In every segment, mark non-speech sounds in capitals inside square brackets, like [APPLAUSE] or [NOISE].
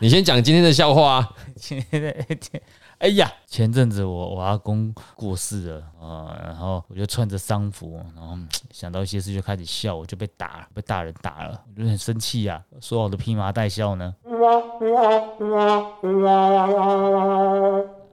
你先讲今天的笑话啊。[LAUGHS] 前哎呀，前阵子我我阿公过世了啊、然后我就穿着丧服，然后想到一些事就开始笑，我就被打，被大人打了，我就很生气呀、说好的披麻戴孝呢？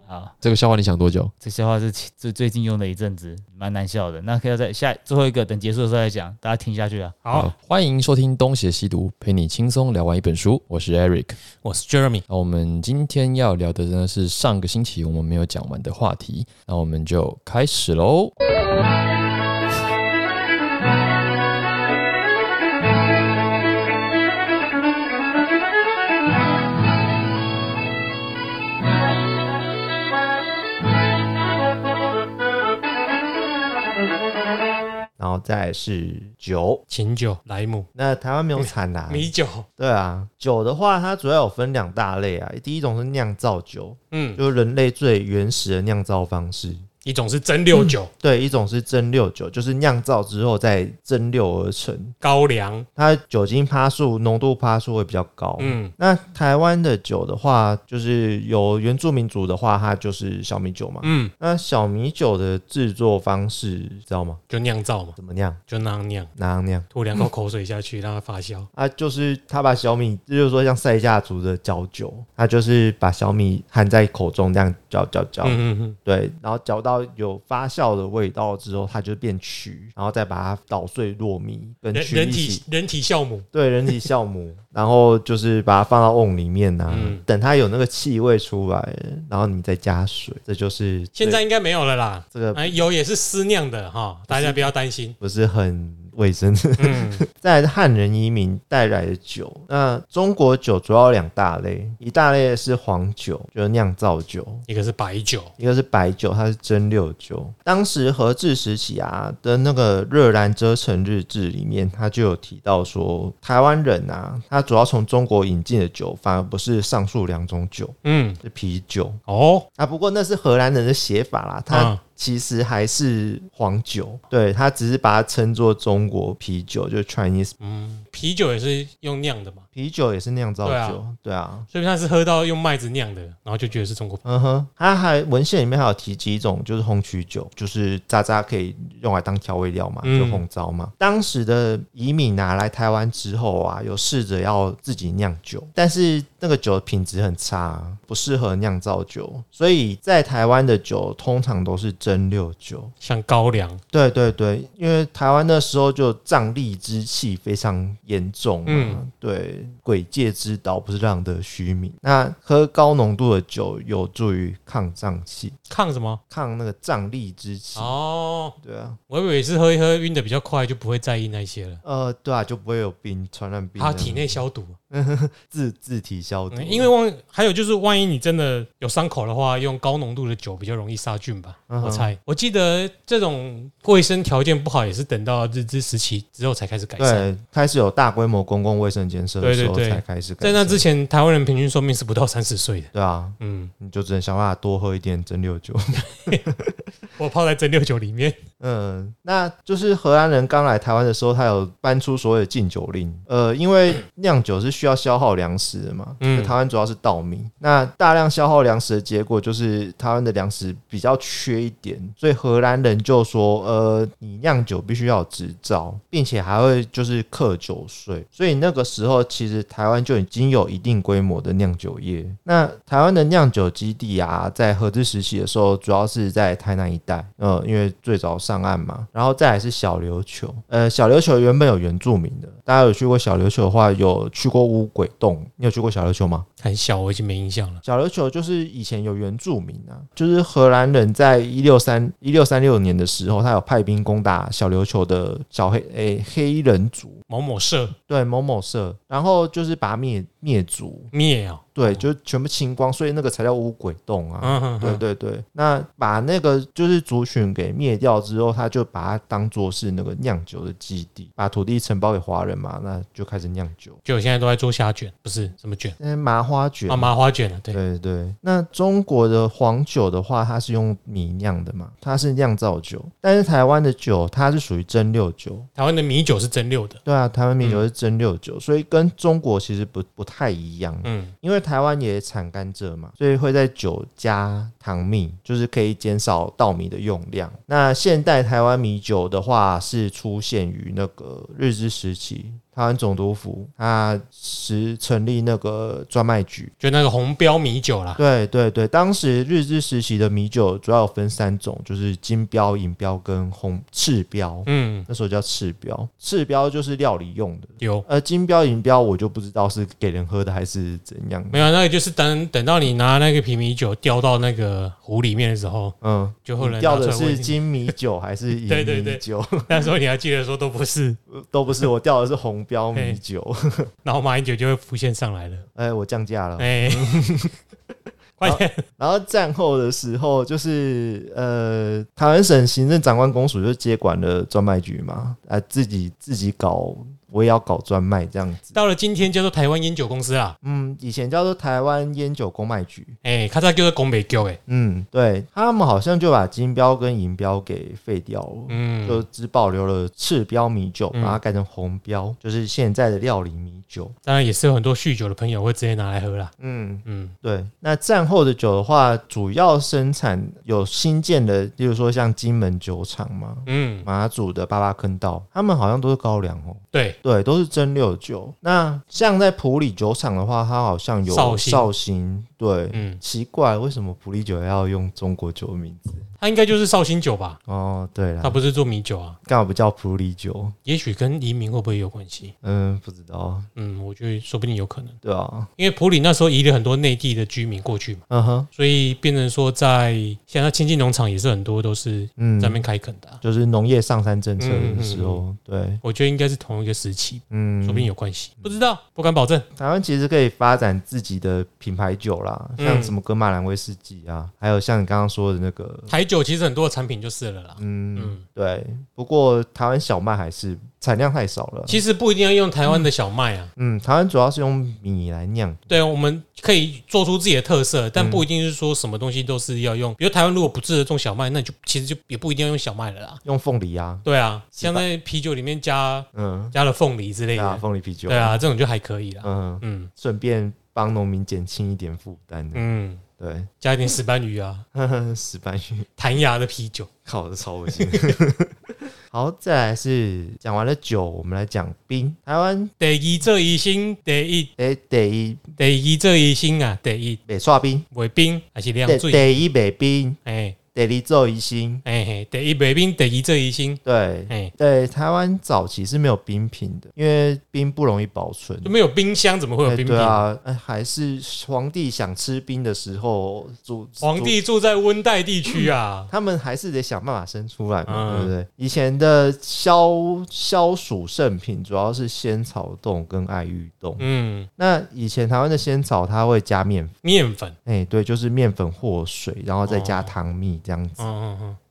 好，这个笑话你想多久？这笑话是最最近用了一阵子，蛮难笑的。那可以要在下最后一个等结束的时候再讲，大家听下去啊。好，，欢迎收听《东邪西毒》，陪你轻松聊完一本书。我是 Eric。我是 Jeremy。那我们今天要聊的呢是上个星期我们没有讲完的话题，那我们就开始喽。后再是酒。琴酒、莱姆、那台湾没有产的、啊，[LAUGHS] 米酒，对啊，酒的话，它主要有分两大类啊。第一种是酿造酒，嗯，就是人类最原始的酿造方式。一种是蒸馏酒、对，一种是蒸馏酒，就是酿造之后再蒸馏而成，高粱，它酒精趴数、浓度趴数会比较高。嗯，那台湾的酒的话，就是有原住民族的话，它就是小米酒嘛。嗯，那小米酒的制作方式知道吗？就酿造嘛，怎么酿？就那样酿，那样酿？吐两口口水下去，让它发酵。啊，就是他把小米，这就是说像赛夏族的搅酒，他就是把小米含在口中这样搅搅搅，嗯嗯嗯，对，然后搅到有发酵的味道之后，它就变曲，然后再把它捣碎糯米跟人体人体酵母，对，人体酵母，然后就是把它放到瓮里面啊，嗯等它有那个气味出来，然后你再加水，这就是现在应该没有了啦。这个哎，有也是私酿的哈，大家不要担心。不是很卫生。嗯，再来是汉人移民带来的酒，那中国酒主要有两大类，一大类是黄酒，就是酿造酒。一个是白酒，一个是白酒，它是蒸馏酒。当时和治时期啊的那个《热兰遮城日志》里面，他就有提到说，台湾人啊，他主要从中国引进的酒，反而不是上述两种酒，嗯，是啤酒哦，啊。不过那是荷兰人的写法啦，他嗯其实还是黄酒，对他只是把它称作中国啤酒，就 Chinese 嗯，啤酒也是用酿的嘛，啤酒也是酿造对啊酒，对啊。所以他是喝到用麦子酿的，然后就觉得是中国。嗯哼，它还文献里面还有提及一种就是烘曲酒，就是渣渣可以用来当调味料嘛，嗯就红糟嘛。当时的移民拿来台湾之后啊，有试着要自己酿酒，但是那个酒的品质很差，不适合酿造酒，所以在台湾的酒通常都是蒸馏酒。像高粱，对对对，因为台湾那时候就瘴疠之气非常严重嘛，嗯对，鬼界之岛不是让的虚名。那喝高浓度的酒有助于抗胀气，抗什么？抗那个胀力之气。哦，对啊，我以为是喝一喝晕的比较快，就不会在意那些了。呃，对啊，就不会有病传染病。他体内消毒，[LAUGHS] 自自体消毒，嗯因为万还有就是，万一你真的有伤口的话，用高浓度的酒比较容易杀菌吧。嗯我猜，我记得这种卫生条件不好，也是等到日治时期之后才开始改善。对开始有大规模公共卫生建设的时候才开始改善。在那之前，台湾人平均寿命是不到三十岁的。对啊，嗯，你就只能想办法多喝一点蒸馏酒。[LAUGHS] [LAUGHS] 我泡在蒸馏酒里面。嗯，那就是荷兰人刚来台湾的时候，他有搬出所谓的禁酒令。呃，因为酿酒是需要消耗粮食的嘛，嗯。嗯，台湾主要是稻米，那大量消耗粮食的结果就是台湾的粮食比较缺一点，所以荷兰人就说，呃，你酿酒必须要有执照，并且还会就是课酒税，所以那个时候其实台湾就已经有一定规模的酿酒业。那台湾的酿酒基地啊，在合治时期的时候，主要是在台南一带，呃，因为最早上岸嘛，然后再来是小琉球，呃，小琉球原本有原住民的，大家有去过小琉球的话，有去过乌鬼洞，你有去过小琉球吗？很小，我已经没印象了。小琉球就是以前有原住民啊，就是荷兰人在一六三一六三六年的时候，他有派兵攻打小琉球的小黑诶、黑人族，某某社对某某社，然后就是把他灭灭族，灭啊，对，就全部清光，所以那个才叫乌鬼洞啊。嗯哼哼，对对对，那把那个就是族群给灭掉之后，他就把它当做是那个酿酒的基地，把土地承包给华人嘛，那就开始酿酒。就我现在都在做虾卷，不是什么卷现在麻花卷啊，麻花卷了。对，对对，那中国的黄酒的话，它是用米酿的嘛，它是酿造酒，但是台湾的酒它是属于蒸馏酒。台湾的米酒是蒸馏的。对啊，台湾米酒是蒸馏酒，所以跟中国其实不不太太一样。嗯，因为台湾也产甘蔗嘛，所以会在酒加糖蜜，就是可以减少稻米的用量。那现代台湾米酒的话，是出现于那个日治时期，台湾总督府他时成立那个专卖局。就那个红标米酒啦，对对对，当时日治时期的米酒主要有分三种，就是金标、银标跟红赤标。嗯，那时候叫赤标，赤标就是料理用的，有。呃，金标、银标我就不知道是给人喝的还是怎样。没有，那个就是等等到你拿那个瓶米酒掉到那个壶里面的时候，嗯，就后来掉的是金米酒还是银对对对米酒？[LAUGHS] 那时候你还记得说都不是，[LAUGHS] 都不是，我掉的是红标米酒。然后马英九就会浮现上来了。[LAUGHS] 哎，我降价了。哎，[LAUGHS] 快点，然后战后的时候，就是呃，台湾省行政长官公署就接管了专卖局嘛，啊，自己自己搞，我也要搞专卖这样子。到了今天叫做台湾烟酒公司啦。嗯，以前叫做台湾烟酒公卖局。哎，他在叫做公北局哎，嗯，对他们好像就把金标跟银标给废掉了。嗯，就只保留了赤标米酒，嗯把它改成红标，就是现在的料理米酒。当然也是有很多酗酒的朋友会直接拿来喝啦。嗯，嗯，对。那战后的酒的话，主要生产有新建的，例如说像金门酒厂嘛，嗯，马祖的八八坑道，他们好像都是高粱哦。对，对，都是蒸馏酒。那像在普里酒厂的话，它好像有绍兴。对，嗯，奇怪，为什么普里酒要用中国酒的名字？他应该就是绍兴酒吧？哦，对了，他不是做米酒啊？干嘛不叫普里酒？也许跟移民会不会有关系？嗯，不知道。嗯，我觉得说不定有可能，对啊，因为普里那时候移了很多内地的居民过去嘛，嗯哼，所以变成说在现在亲近农场也是很多都是嗯在那边开垦的啊、就是农业上山政策嗯的时候，对，我觉得应该是同一个时期，嗯，说不定有关系，不知道，不敢保证。台湾其实可以发展自己的品牌酒啦，嗯像什么格马兰威士忌啊，还有像你刚刚说的那个，台酒其实很多的产品就是了啦。嗯，嗯，对。不过台湾小麦还是产量太少了。其实不一定要用台湾的小麦啊，嗯，台湾主要是用米来酿，对，我们可以做出自己的特色，但不一定是说什么东西都是要用。比如台湾如果不适合种小麦，那你就其实就也不一定要用小麦了啦。用凤梨啊，对啊，像在啤酒里面加嗯，加了凤梨之类的，凤梨啤酒，对，啊，这种就还可以啦。嗯，嗯顺便帮农民减轻一点负担的，嗯，对，加一点石斑鱼啊，[LAUGHS] 石斑鱼，弹牙的啤酒。靠的超恶心。[LAUGHS] 好，再来是讲完了酒，我们来讲冰。台湾第一这一星，第一。诶，第一。第一这一星啊，第一。北刷冰，美冰还是凉第水？第一北冰，哎第二做一星。哎嘿，得一北冰，得一这一星，对哎，对，台湾早期是没有冰品的，因为冰不容易保存就。没有冰箱，怎么会冰品？对啊，哎还是皇帝想吃冰的时候，住皇帝住在温带地区啊，他们还是得想办法生出来嘛，嗯对不对？以前的消消暑圣品主要是仙草冻跟爱玉冻。嗯，那以前台湾的仙草它会加面粉，面粉，哎、对，就是面粉或水，然后再加哦糖蜜这样子，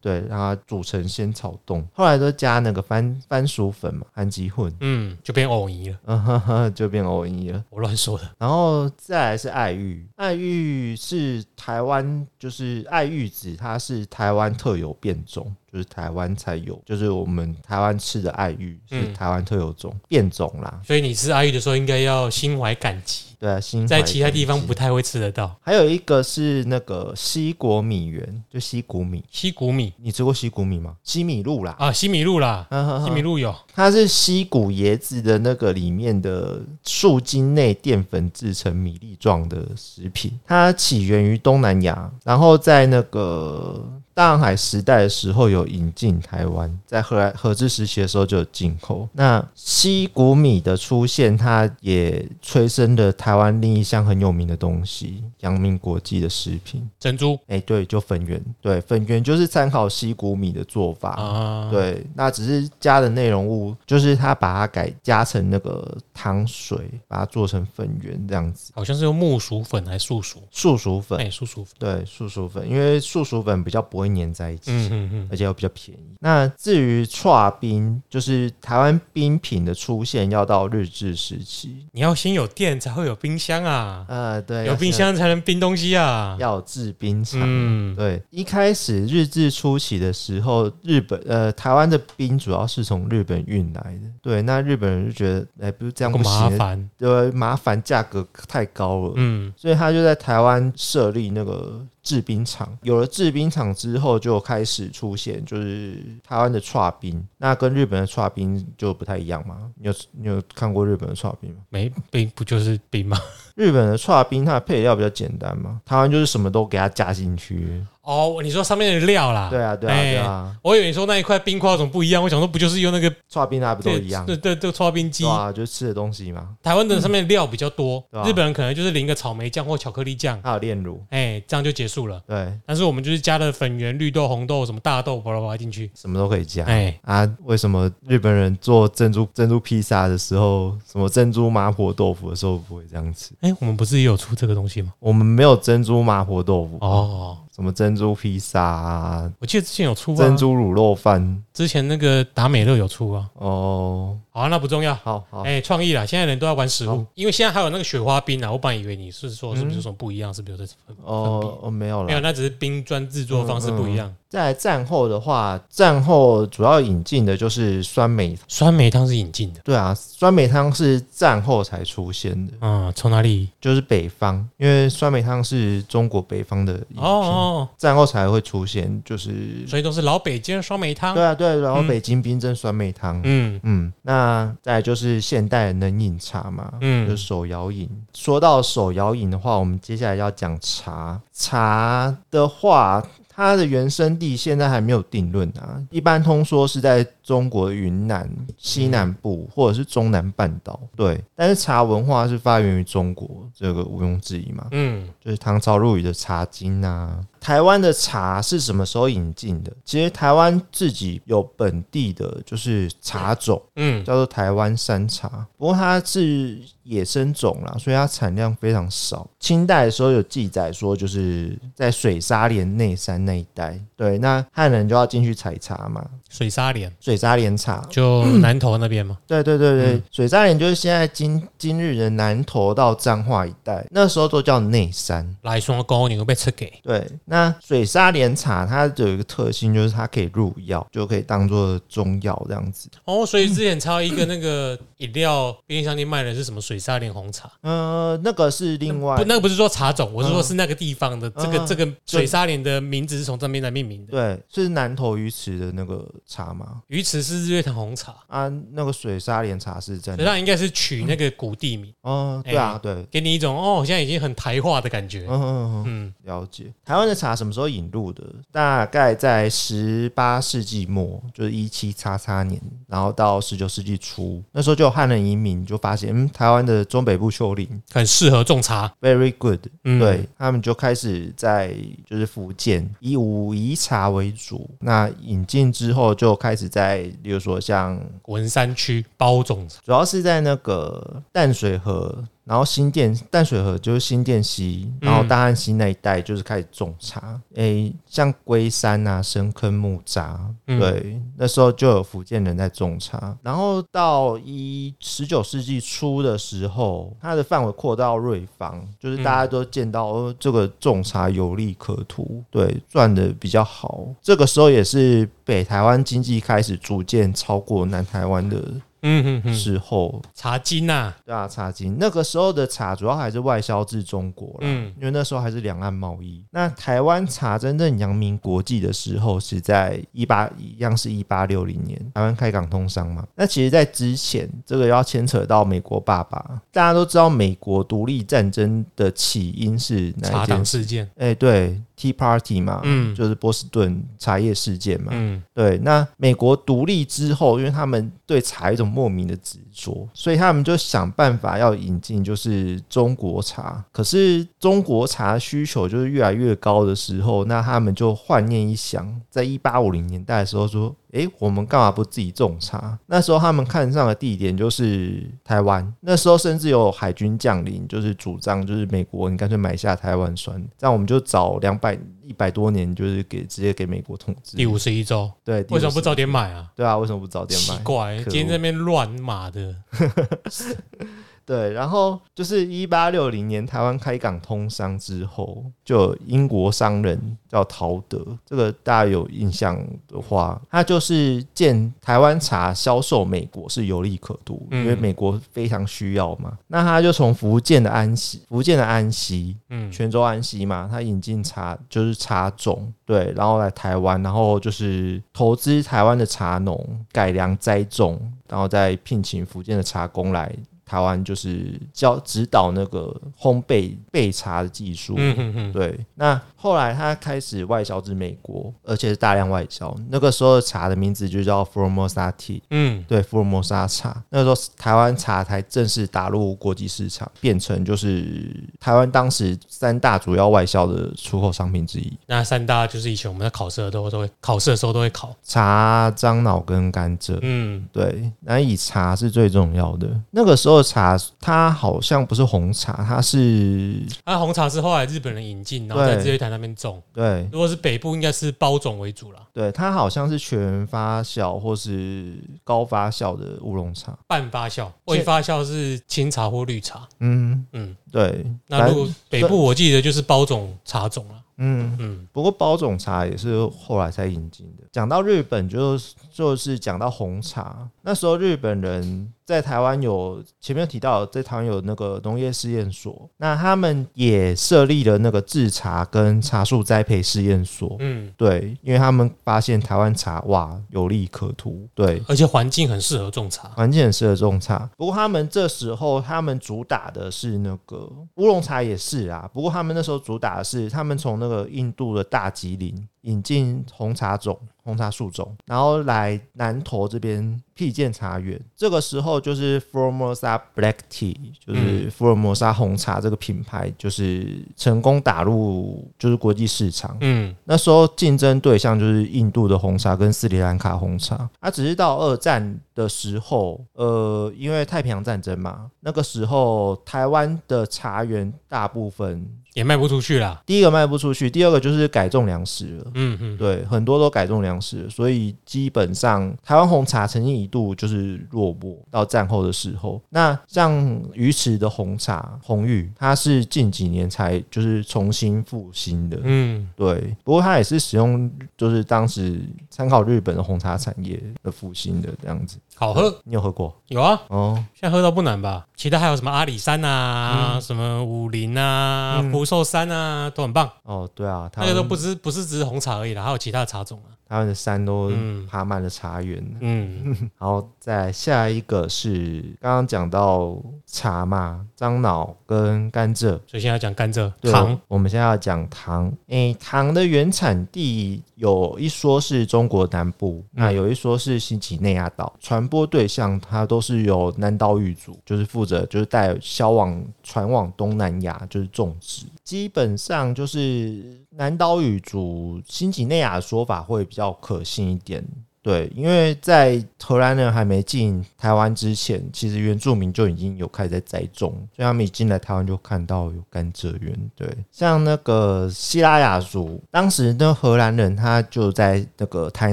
对，让它煮成仙草冻。后来都加那个番番薯粉嘛，番吉混，嗯，就变藕泥了，嗯呵呵，就变藕泥了。我乱说的。然后再来是爱玉，爱玉是台湾，就是爱玉子，它是台湾特有变种，就是台湾才有，就是我们台湾吃的爱玉是嗯台湾特有种、变种啦。所以你吃爱玉的时候，应该要心怀感激，对啊，心在其他地方不。不太会吃得到还有一个是那个西国米圆，就西谷米，西谷米你吃过西谷米吗？西米露啦，啊，西米露啦，西米露有，它是西谷椰子的那个里面的树茎内淀粉制成米粒状的食品，它起源于东南亚，然后在那个大航海时代的时候有引进台湾，在荷兰荷治时期的时候就有进口。那西谷米的出现，它也催生了台湾另一项很有名的东西——阳明国际的食品。珍珠哎、对，就粉圆，对，粉圆就是参考西谷米的做法。啊，，对，那只是加的内容物，就是它把它改加成那个汤水，把它做成粉圆这样子。好像是用木薯粉还是素薯，素薯粉，哎，素薯粉，对，素薯粉，因为素薯粉比较不会会粘在一起。嗯嗯嗯，而且又比较便宜。那至于串冰，就是台湾冰品的出现要到日治时期。你要先有电才会有冰箱啊，呃，对，有冰箱才能冰东西啊。要有制冰厂。嗯，对，一开始日治初期的时候，日本呃台湾的冰主要是从日本运来的。对，那日本人就觉得，哎，不是这样不行，麻烦。对，麻烦，价格太高了。嗯，所以他就在台湾设立那个制冰厂。有了制冰厂之后，就开始出现就是台湾的串冰，那跟日本的串冰就不太一样嘛。你有你有看过日本的串冰吗？没冰不就是冰吗？日本的串冰它的配料比较简单嘛，台湾就是什么都给它加进去。哦，你说上面的料啦？对啊，对啊，哎对啊，我以为你说那一块冰块有什么不一样，我想说不就是用那个刨冰啊不都一样？对对对，搓冰机对。啊，就吃的东西嘛。台湾的上面料比较多，日本人可能就是淋个草莓酱或巧克力酱，还有炼乳，哎，这样就结束了。对，但是我们就是加了粉圆、绿豆、红豆、什么大豆，巴拉巴拉进去。什么都可以加。哎，啊，为什么日本人做珍珠珍珠披萨的时候，什么珍珠麻婆豆腐的时候不会这样吃？哎，我们不是也有出这个东西吗？我们没有珍珠麻婆豆腐，哦，什么珍珠披萨啊，我记得之前有出啊，珍珠卤肉饭。之前那个达美乐有出啊。哦，好啊，那不重要。好好，哎，创意啦！现在人都要玩食物，因为现在还有那个雪花冰啊。我本来以为你是说是不是有什么不一样，是不是有这分哦哦没有了没有，那只是冰砖制作方式不一样。在战后的话，战后主要引进的就是酸梅，酸梅汤是引进的，对啊，酸梅汤是战后才出现的，嗯，从哪里？就是北方，因为酸梅汤是中国北方的饮品，哦哦，战后才会出现，就是所以都是老北京酸梅汤。对啊对，然后嗯北京冰镇酸梅汤，嗯嗯，那再就是现代的冷饮茶嘛，嗯就是手摇饮。说到手摇饮的话，我们接下来要讲茶。茶的话，它的原生地现在还没有定论啊，一般通说是在中国云南西南部或者是中南半岛。对，但是茶文化是发源于中国，这个毋庸置疑嘛。嗯，就是唐朝入语的《茶经》啊。台湾的茶是什么时候引进的？其实台湾自己有本地的，就是茶种，嗯叫做台湾山茶。不过它是野生种啦，所以它产量非常少。清代的时候有记载说，就是在水沙连内山那一带，对，那汉人就要进去采茶嘛。水沙连水沙连茶，就南投那边嘛。对对对对，嗯水沙连就是现在今今日的南投到彰化一带，那时候都叫内山。来双沟你会被吃给对，那水沙连茶它有一个特性，就是它可以入药，就可以当做中药这样子。哦，所以之前抄一个那个饮料便利商店卖的是什么水沙莲红茶？呃，那个是另外不，那个不是说茶种，我是说是那个地方的这个嗯这个水沙莲的名字是从这边来命名的。对，是南投鱼池的那个茶吗？鱼池是日月潭红茶，啊，那个水沙莲茶是真的。那应该是取那个古地名，哦，对啊，哎对，给你一种哦，现在已经很台化的感觉。嗯嗯嗯，嗯，了解。台湾的茶什么时候引入的？大概在十八世纪末，就是一七叉叉年，然后到十九世纪初，那时候就有汉人移民就发现，嗯，台湾的中北部丘陵很适合种茶。very good，嗯，对他们就开始在就是福建以武夷茶为主，那引进之后就开始在，比如说像文山区包种茶。主要是在那个淡水河，然后新店淡水河就是新店溪，嗯然后大汉溪那一带就是开始种茶。诶、像龟山啊、深坑木栅，嗯对，那时候就有福建人在种茶。然后到一十九世纪初的时候，它的范围扩到瑞芳，就是大家都见到、哦、这个种茶有利可图，对，赚的比较好。这个时候也是北台湾经济开始逐渐超过南台湾的嗯哼哼，时候，茶金呐、对啊，茶金那个时候的茶主要还是外销至中国啦，嗯因为那时候还是两岸贸易。那台湾茶真正扬名国际的时候是在一八一样是一八六零年，台湾开港通商嘛。那其实，在之前这个要牵扯到美国爸爸，大家都知道美国独立战争的起因是哪一件事？事件。哎、对，Tea Party 嘛，嗯就是波士顿茶叶事件嘛，嗯对，那美国独立之后，因为他们对茶有一种莫名的执着，所以他们就想办法要引进就是中国茶。可是中国茶需求就是越来越高的时候，那他们就幻念一想，在一八五零年代的时候说。诶，我们干嘛不自己种茶？那时候他们看上的地点就是台湾，那时候甚至有海军将领就是主张，就是美国你干脆买下台湾算了，这样我们就早两百一百多年，就是给直接给美国统治。第五十一周，对，为什么不早点买啊？对啊，为什么不早点买？奇怪，今天在那边乱码的，[LAUGHS] 对，然后就是一八六零年台湾开港通商之后，就英国商人叫陶德，这个大家有印象的话，他就是见台湾茶销售美国是有利可图，嗯因为美国非常需要嘛。那他就从福建的安溪，福建的安溪，嗯，泉州安溪嘛，他引进茶就是茶种，对，然后来台湾，然后就是投资台湾的茶农，改良栽种，然后再聘请福建的茶工来台湾，就是教指导那个烘焙焙茶的技术。嗯嗯嗯，对，那后来他开始外销至美国，而且是大量外销。那个时候的茶的名字就叫 Formosa Tea，嗯，对，福尔摩沙茶。那时候台湾茶才正式打入国际市场，变成就是台湾当时三大主要外销的出口商品之一。那三大就是以前我们在考试的时候都会考试的时候都会考，茶、樟脑跟甘蔗。嗯，对，那以茶是最重要的。那个时候的茶，它好像不是红茶，它是啊，红茶是后来日本人引进，然后在对日月潭那边种。对如果是北部，应该是包种为主啦，对，它好像是全发酵或是高发酵的乌龙茶。半发酵，未发酵是清茶或绿茶。嗯，嗯，对。那如果北部，我记得就是包种茶种了。嗯，嗯，不过包种茶也是后来才引进的。讲到日本就，就是讲到红茶。那时候日本人在台湾有前面提到，在台湾有那个农业试验所，那他们也设立了那个制茶跟茶树栽培试验所。嗯，对，因为他们发现台湾茶哇有利可图，对，而且环境很适合种茶。环境很适合种茶。不过他们这时候他们主打的是那个乌龙茶也是啊，不过他们那时候主打的是他们从那个印度的大吉林引进红茶种、红茶树种，然后来南投这边辟建茶园。这个时候就是 Formosa Black Tea，就是福尔摩沙红茶这个品牌，就是成功打入就是国际市场。嗯，那时候竞争对象就是印度的红茶跟斯里兰卡红茶，它、只是到二战的时候，呃，因为太平洋战争嘛，那个时候台湾的茶园大部分，也卖不出去了。第一个卖不出去，第二个就是改种粮食了。嗯嗯，对，很多都改种粮食了，所以基本上台湾红茶曾经一度就是落寞到战后的时候。那像鱼池的红茶、红玉，它是近几年才就是重新复兴的。嗯，对，不过它也是使用就是当时参考日本的红茶产业的复兴的这样子。好喝，你有喝过有啊，哦？现在喝到不难吧？其他还有什么阿里山啊，什么武林啊、嗯福寿山啊，都很棒。哦，对啊，台那个都不是不是只是红茶而已啦，还有其他的茶种啊。台湾的山都嗯爬满了茶园。嗯，[LAUGHS] 然后再下一个是刚刚讲到茶嘛，樟脑跟甘蔗。所以现在讲甘蔗、对糖，，我们现在要讲糖。诶，糖的原产地有一说是中国南部，那有一说是新几内亚岛。传播对象它都是由南岛语族，就是负责就是带销往传往东南亚，就是种植。基本上就是南岛语族新几内亚的说法会比较可信一点。对，因为在荷兰人还没进台湾之前，其实原住民就已经有开始在栽种，所以他们一进来台湾就看到有甘蔗园。对，像那个希拉雅族，当时那荷兰人他就在那个台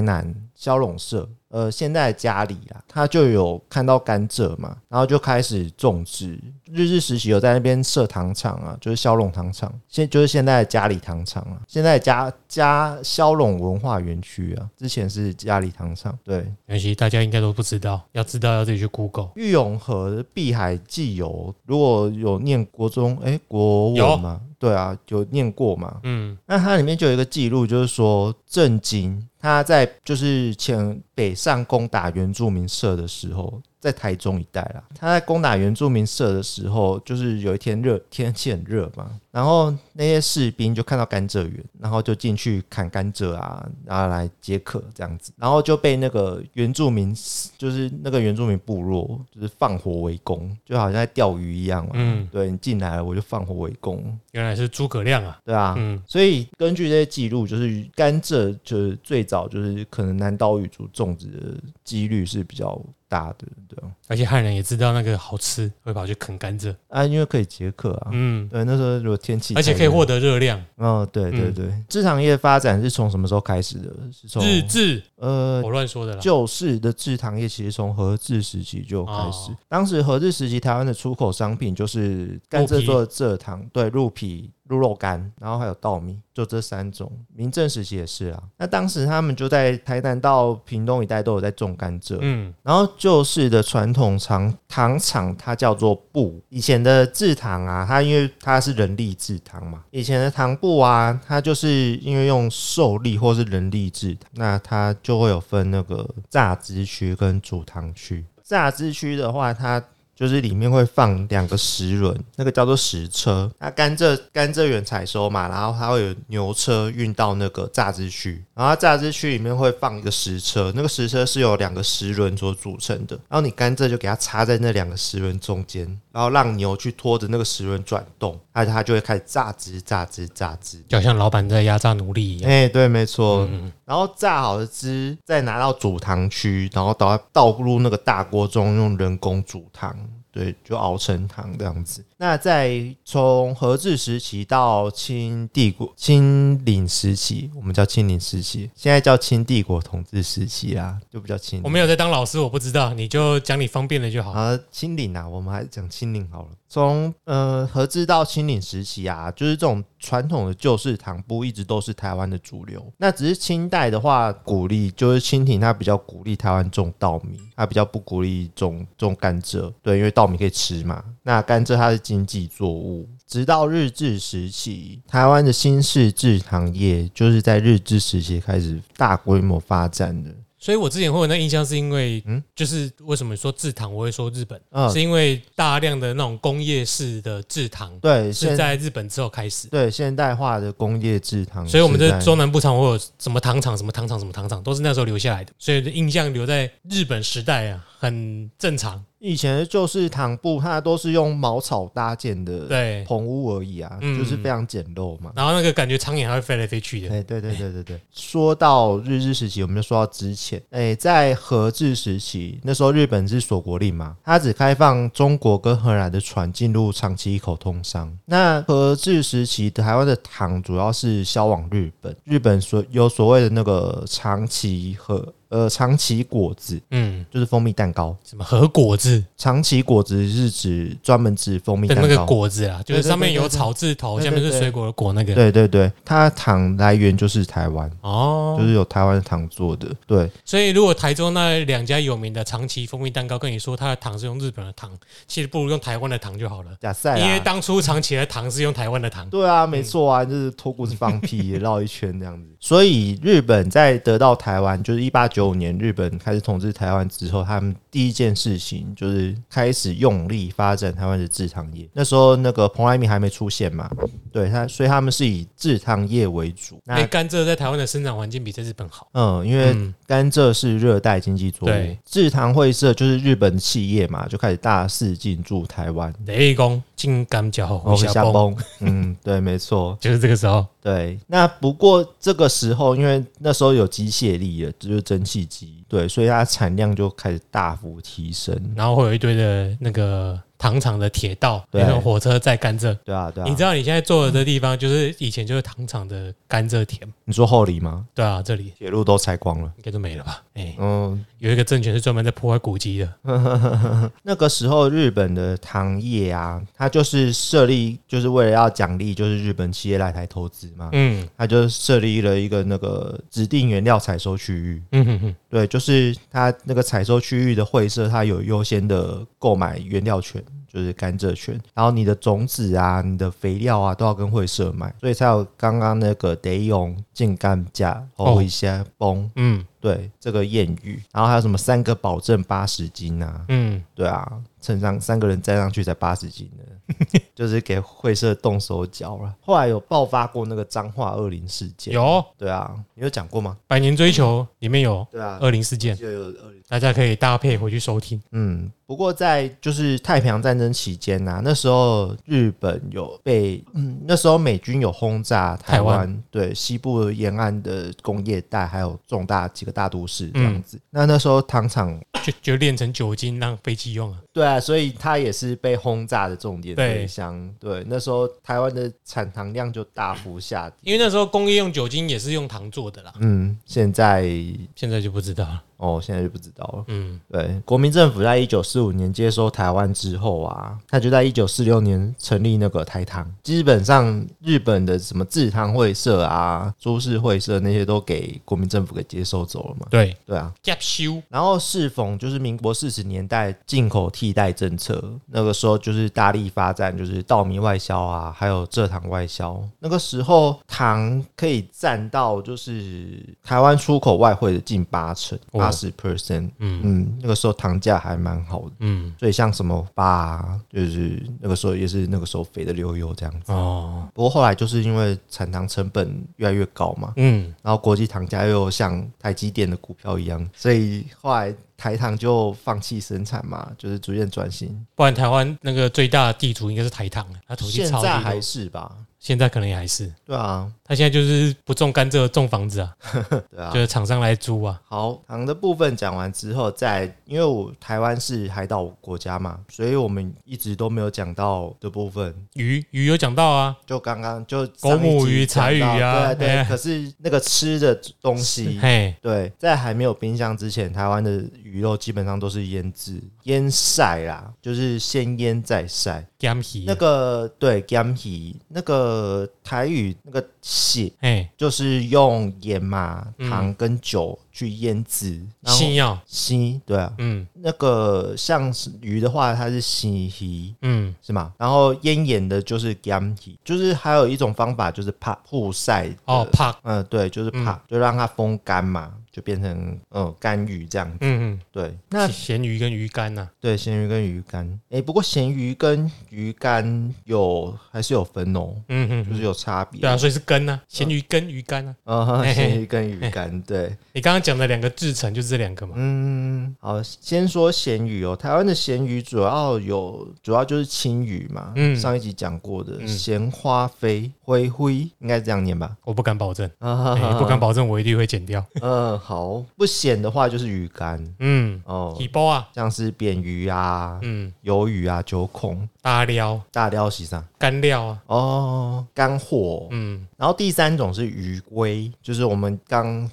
南消龙社。呃，现在的家里啦，他就有看到甘蔗嘛，然后就开始种植。日治时期有在那边设糖厂啊，就是消龙糖厂，现就是现在的嘉里糖厂啊，现在的嘉嘉消龙文化园区啊，之前是嘉里糖厂。对，没关系，大家应该都不知道，要知道要自己去 Google。玉永和的碧海既有，如果有念国中哎、国有文嘛，对啊，有念过嘛。嗯那它里面就有一个记录，就是说郑经他在就是前北上攻打原住民社的时候，在台中一带啦，他在攻打原住民社的时候，就是有一天热天气很热嘛，然后那些士兵就看到甘蔗园，然后就进去砍甘蔗啊，然后来解渴这样子，然后就被那个原住民，就是那个原住民部落，就是放火围攻，就好像在钓鱼一样嘛。嗯，对你进来了，我就放火围攻，原来是诸葛亮啊。对啊。嗯，所以根据这些记录，就是甘蔗就是最早就是可能南岛语族种植的几率是比较大的，对啊。而且汉人也知道那个好吃，会跑去啃甘蔗。啊，因为可以解渴啊。嗯，对，那时候如果天气，而且可以获。得热量。哦，对对嗯对，制糖业发展是从什么时候开始的？是从日治，呃我乱说的啦。旧式的制糖业，其实从和治时期就开始。哦当时和治时期，台湾的出口商品就是甘蔗做的蔗糖，对，鹿皮、鹿肉干，然后还有稻米，就这三种。民政时期也是啊。那当时他们就在台南到屏东一带都有在种甘蔗。嗯，然后旧式的传统糖糖厂，它叫做布。以前的制糖啊，它因为它是人力制糖嘛，以前的糖布啊，它就是因为用受力或是人力制糖，那它就会有分那个榨汁区跟煮糖区。榨汁区的话，它就是里面会放两个石轮，那个叫做石车。那甘蔗甘蔗园采收嘛，然后它会有牛车运到那个榨汁区，然后榨汁区里面会放一个石车，那个石车是由两个石轮所组成的。然后你甘蔗就给它插在那两个石轮中间，然后让牛去拖着那个石轮转动，那它就会开始榨汁、榨汁、榨汁。就好像老板在压榨奴隶一样哎、欸。对，没错。嗯，然后榨好的汁再拿到煮糖区，然后倒倒入那个大锅中，用人工煮糖，对，就熬成糖这样子。那在从和治时期到清帝国、清领时期，我们叫清领时期，现在叫清帝国统治时期啦，就比较清。我没有在当老师，我不知道，你就讲你方便的就好。啊，清领啊，我们还是讲清领好了。从呃和治到清领时期啊，就是这种传统的旧式糖布一直都是台湾的主流。那只是清代的话，鼓励就是清廷它比较鼓励台湾种稻米，它比较不鼓励种种甘蔗。对，因为稻米可以吃嘛，那甘蔗它是经济作物。直到日治时期，台湾的新式制糖业就是在日治时期开始大规模发展的。所以我之前会有那印象，是因为，嗯嗯，就是为什么说制糖，我会说日本，嗯是因为大量的那种工业式的制糖对，是在日本之后开始。对现代化的工业制糖，所以我们的中南部厂会有什么糖厂、什么糖厂、什么糖厂，都是那时候留下来的，所以印象留在日本时代啊，很正常。以前的旧式糖布，它都是用茅草搭建的对，棚屋而已啊，嗯就是非常简陋嘛。然后那个感觉苍蝇还会飞来飞去的。哎，对对对对对。说到日治时期，我们就说到之前，哎，在和治时期，那时候日本是锁国令嘛，它只开放中国跟荷兰的船进入长崎一口通商。那和治时期，台湾的糖主要是销往日本，日本所有所谓的那个长崎和呃长崎果子，嗯，就是蜂蜜蛋糕。什么和果子长崎果子是指专门指蜂蜜的那个。果子啊，就是上面有草字头，对对对下面是水果的果那个。对对对，它糖来源就是台湾，哦，就是有台湾的糖做的。对，所以如果台中那两家有名的长崎蜂蜜蛋糕跟你说它的糖是用日本的糖，其实不如用台湾的糖就好了，假赛因为啊，当初长崎的糖是用台湾的糖。对啊，没错啊，就是脱裤子放屁也绕一圈这样子。所以日本在得到台湾，就是一八九五年日本开始统治台湾之后，他们第一件事情就是开始用力发展台湾的制糖业。那时候那个蓬莱米还没出现嘛，对他，所以他们是以制糖业为主。那甘蔗在台湾的生长环境比在日本好。嗯，因为嗯，甘蔗是热带经济作物对，制糖会社就是日本企业嘛，就开始大肆进驻台湾。雷公金甘角哦，回小崩，崩，嗯，对，没错，[LAUGHS] 就是这个时候。对。那不过这个时候，因为那时候有机械力了，就是蒸汽机，对，所以它产量就开始大幅提升。然后会有一堆的那个糖厂的铁道，对那种火车在甘蔗。对啊，对啊。你知道你现在坐的这地方，就是以前就是糖厂的甘蔗田。你说后里吗？对啊，这里铁路都拆光了。应该都没了吧？哎、嗯，有一个政权是专门在破坏古迹的。[LAUGHS] 那个时候日本的糖业啊，它就是设立，就是为了要奖励，就是日本企业来台投资嘛，嗯它就设立了一个那个指定原料采收区域。嗯哼哼，对，就是它那个采收区域的会社，它有优先的购买原料权，就是甘蔗圈。然后你的种子啊、你的肥料啊，都要跟会社买，所以才有刚刚那个得用进甘价哦哦。一些崩。嗯，对这个谚语，然后还有什么三个保证八十斤啊，嗯，对啊，称上三个人站上去才八十斤的，[LAUGHS] 就是给会社动手脚了。后来有爆发过那个脏话恶灵事件，有对啊，你有讲过吗？百年追求里面有对啊，恶灵事件，就有恶灵。大家可以搭配回去收听。嗯，不过在就是太平洋战争期间呐、那时候日本有被，嗯，那时候美军有轰炸台湾对西部沿岸的工业带，还有重大几个大都市这样子。那那时候糖厂，就就炼成酒精让飞机用啊。对啊，所以它也是被轰炸的重点对香。对，那时候台湾的产糖量就大幅下跌。因为那时候工业用酒精也是用糖做的啦，嗯，现在现在就不知道了。哦，现在就不知道了。嗯，对，国民政府在一九四五年接收台湾之后啊，他就在一九四六年成立那个台糖。基本上，日本的什么制糖会社啊、株式会社那些都给国民政府给接收走了嘛。对，对啊，接收然后适逢就是民国四十年代进口替代政策，那个时候就是大力发展就是稻米外销啊，还有蔗糖外销。那个时候糖可以占到就是台湾出口外汇的近八成，哦八十 percent。嗯嗯，那个时候糖价还蛮好的，嗯所以像什么八、啊，就是那个时候也是那个时候肥的溜溜这样子。哦不过后来就是因为产糖成本越来越高嘛，嗯，然后国际糖价又像台积电的股票一样，所以后来台糖就放弃生产嘛，就是逐渐转型。不然台湾那个最大的地主应该是台糖，它土地现超低的，在还是吧？现在可能也还是。对啊，他现在就是不种甘蔗，种房子啊，[LAUGHS] 对啊就。是厂商来租啊。好，糖的部分讲完之后，再因为我台湾是海岛国家嘛，所以我们一直都没有讲到的部分，鱼鱼有讲到啊，就刚刚就狗母鱼上一集讲到柴鱼啊对对。哎可是那个吃的东西，嘿，对，在还没有冰箱之前，台湾的鱼肉基本上都是腌制、腌晒啦，就是先腌再晒。干皮那个对 m h 那个台语那个蟹，嘿，就是用盐嘛、嗯。糖跟酒去腌制，新药，西对啊，嗯。那个像是鱼的话，它是西皮。嗯，是吗？然后腌盐的就是 m h 就是还有一种方法就是怕曝晒哦，怕，嗯，对，就是怕，就让它风干嘛，就变成嗯干鱼这样子。嗯对，那嗯，咸鱼跟鱼干呐，对咸鱼跟鱼干，诶，不过咸鱼跟鱼干有还是有分哦，嗯嗯，就是有差别。对啊，所以是根呐，咸鱼跟鱼干啊。嗯，嘿 [LAUGHS] 嘿咸鱼跟鱼干，对，你刚刚讲的两个制成就是这两个嘛。嗯，好，先说咸鱼哦，台湾的咸鱼主要有，主要就是青鱼嘛，嗯上一集讲过的嗯咸花飞灰灰，应该是这样念吧？我不敢保证，啊 [LAUGHS] 哎不敢保证我一定会剪掉。嗯，好，不咸的话就是鱼干。嗯，哦，皮包啊，像是扁鱼啊、嗯，鱿鱼啊、九孔、大料、大料洗上干料啊，哦，干货。嗯，然后第三种是鱼龟，就是我们刚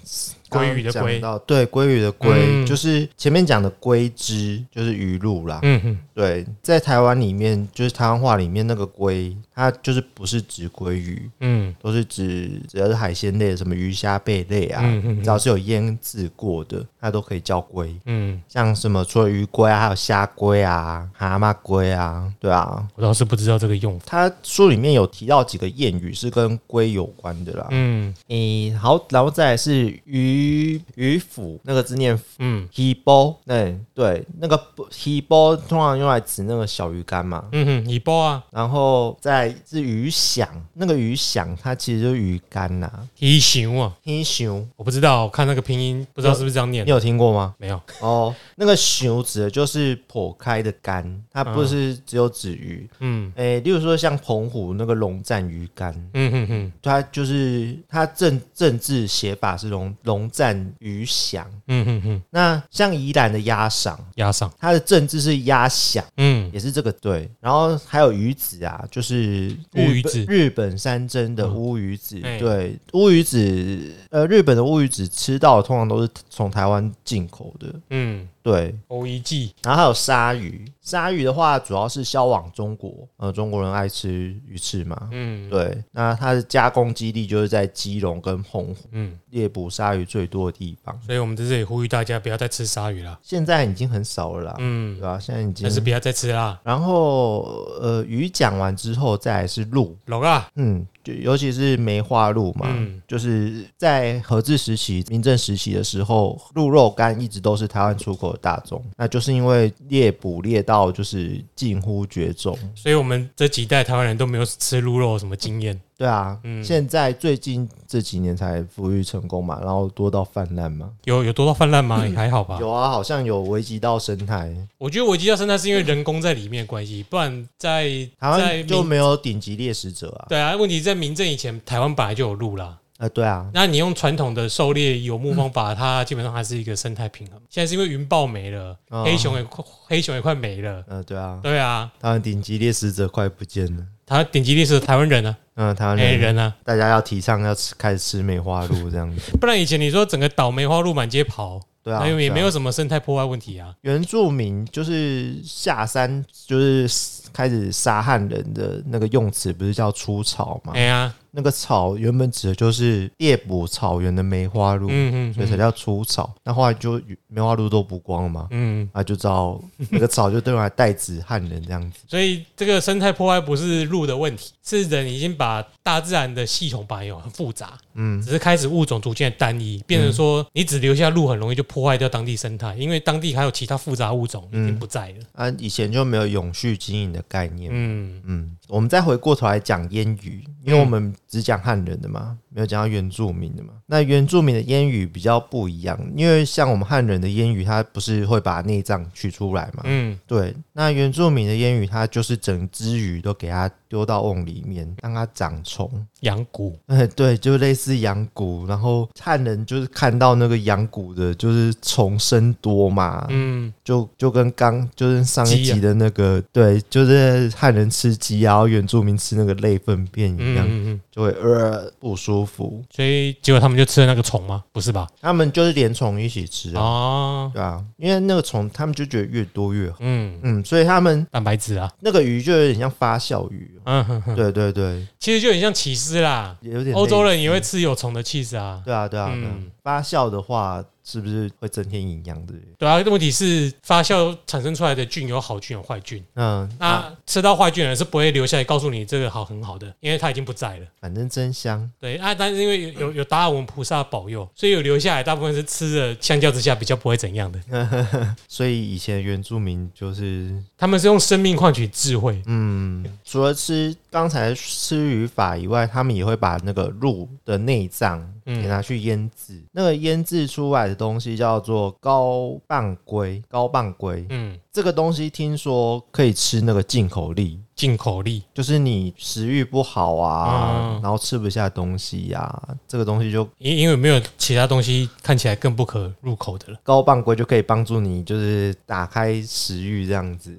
鲑鱼的刚鲑讲到对，鲑鱼的鲑，嗯就是前面讲的龟汁，就是鱼露啦。嗯哼，对，在台湾里面，就是台湾话里面那个龟，它就是不是指鲑鱼，嗯都是指只要是海鲜类，什么鱼虾贝类啊，嗯嗯嗯只要是有腌制过的，它都可以叫龟。嗯，像什么除了鱼龟啊，还有虾龟啊、蛤蟆龟啊，对啊。我倒是不知道这个用法。它书里面有提到几个谚语是跟龟有关的啦。嗯诶、好，然后再来是鱼鱼鱼腐，那个字念嗯。e b o 对对，那个 e b o 通常用来指那个小鱼干嘛。嗯哼，鱼包啊，然后再是鱼响，那个鱼响它其实就是鱼干呐、鱼熊啊，鱼熊，我不知道，我看那个拼音不知道是不是这样念。你。有听过吗？没有，哦，那个熊指的就是剖开的干，它不是只有指鱼。嗯。诶、例如说像澎湖那个龙战鱼干，嗯哼哼，它就是它政政治写法是龙龙战鱼翔。嗯嗯嗯，那像宜兰的鸭赏，鸭赏，它的政治是鸭翔，嗯也是这个对。然后还有鱼子啊，就是日乌鱼子日本山珍的乌鱼子。嗯对，乌鱼子，呃，日本的乌鱼子吃到的通常都是从台湾进口的。嗯，对，，O E G，，然后还有鲨鱼，鲨鱼的话主要是销往中国，呃，中国人爱吃鱼翅嘛。嗯。对，那它的加工基地就是在基隆跟澎湖，嗯，猎捕鲨鱼最多的地方。所以我们在这里呼吁大家不要再吃鲨鱼了，现在已经很少了啦，嗯。对，吧、现在已经但是不要再吃啦，然后呃，鱼讲完之后，再来是鹿，龙啊，嗯，就尤其是梅花鹿嘛，嗯就是在和治时期、民政时期的时候，鹿肉干一直都是台湾出口的大宗，那就是因为猎捕猎到就是近乎绝种。所以我们这几代台湾人都没有吃鹿肉什么经验。对啊，嗯现在最近这几年才富裕成功嘛，然后多到泛滥嘛。有有多到泛滥吗？也还好吧。有啊，好像有危及到生态，我觉得危及到生态是因为人工在里面的关系，不然在台湾就没有顶级猎食者啊。对啊，问题在民政以前，台湾本来就有鹿啦。啊，对啊，那你用传统的狩猎游牧方法，它基本上还是一个生态平衡。现在是因为云豹没了，哦黑熊也快黑熊也快没了。呃，对啊，对啊，台湾顶级猎食者快不见了。他顶级猎食的台湾人啊，嗯，台湾黑人，人啊，大家要提倡要吃开始吃梅花鹿这样子。[LAUGHS] 不然以前你说整个岛梅花鹿满街跑，对啊，那也对啊没有什么生态破坏问题啊。原住民就是下山，就是开始杀汉人的那个用词，不是叫出草吗？哎呀，那个草原本指的就是猎捕草原的梅花鹿，嗯嗯所以才叫出草。那后来就梅花鹿都捕光了嘛，嗯，啊，就知道那个草就对用来代指汉人这样子。[LAUGHS] 所以这个生态破坏不是鹿的问题，是人已经把大自然的系统把有很复杂，嗯，只是开始物种逐渐单一，变成说你只留下鹿，很容易就破坏掉当地生态，因为当地还有其他复杂物种已经不在了。啊，以前就没有永续经营的概念。嗯，嗯，我们再回过头来讲烟语，因为我们只讲汉人的吗，没有讲到原住民的嘛。那原住民的烟语比较不一样，因为像我们汉人的烟语，它不是会把内脏取出来嘛？嗯，对，那原住民的烟语，它就是整只鱼都给它丢到瓮里面，让它长虫。羊骨，哎，[LAUGHS] 对，就类似羊骨，然后汉人就是看到那个羊骨的，就是虫生多嘛，嗯，就就跟刚就是上一集的那个，对，就是汉人吃鸡啊，然后原住民吃那个类粪便一样，嗯嗯嗯，就会呃不舒服。所以结果他们就吃了那个虫吗？不是吧？他们就是连虫一起吃啊，哦，对啊，因为那个虫他们就觉得越多越好，嗯，嗯，所以他们蛋白质啊，那个鱼就有点像发酵鱼，嗯哼哼，对对对，其实就很像起司啦。也有点欧洲人也会吃有虫的啊。对啊对啊，对啊。嗯。发酵的话是不是会增添营养的？对啊，问题是发酵产生出来的菌有好菌有坏菌，嗯，那啊，吃到坏菌的人是不会留下来告诉你这个好很好的，因为它已经不在了。反正真香。对啊，但是因为有有有达尔文菩萨保佑，所以有留下来，大部分是吃的，相较之下比较不会怎样的。[LAUGHS] 所以以前原住民就是他们是用生命换取智慧。嗯，除了吃刚才吃鱼法以外，他们也会把那个鹿的内脏给嗯拿去腌制。那个腌制出来的东西叫做高棒龟，高棒龟。嗯，这个东西听说可以吃那个进口力，进口力。就是你食欲不好啊，嗯然后吃不下东西呀、这个东西就因因为没有其他东西看起来更不可入口的了，高棒龟就可以帮助你，就是打开食欲这样子。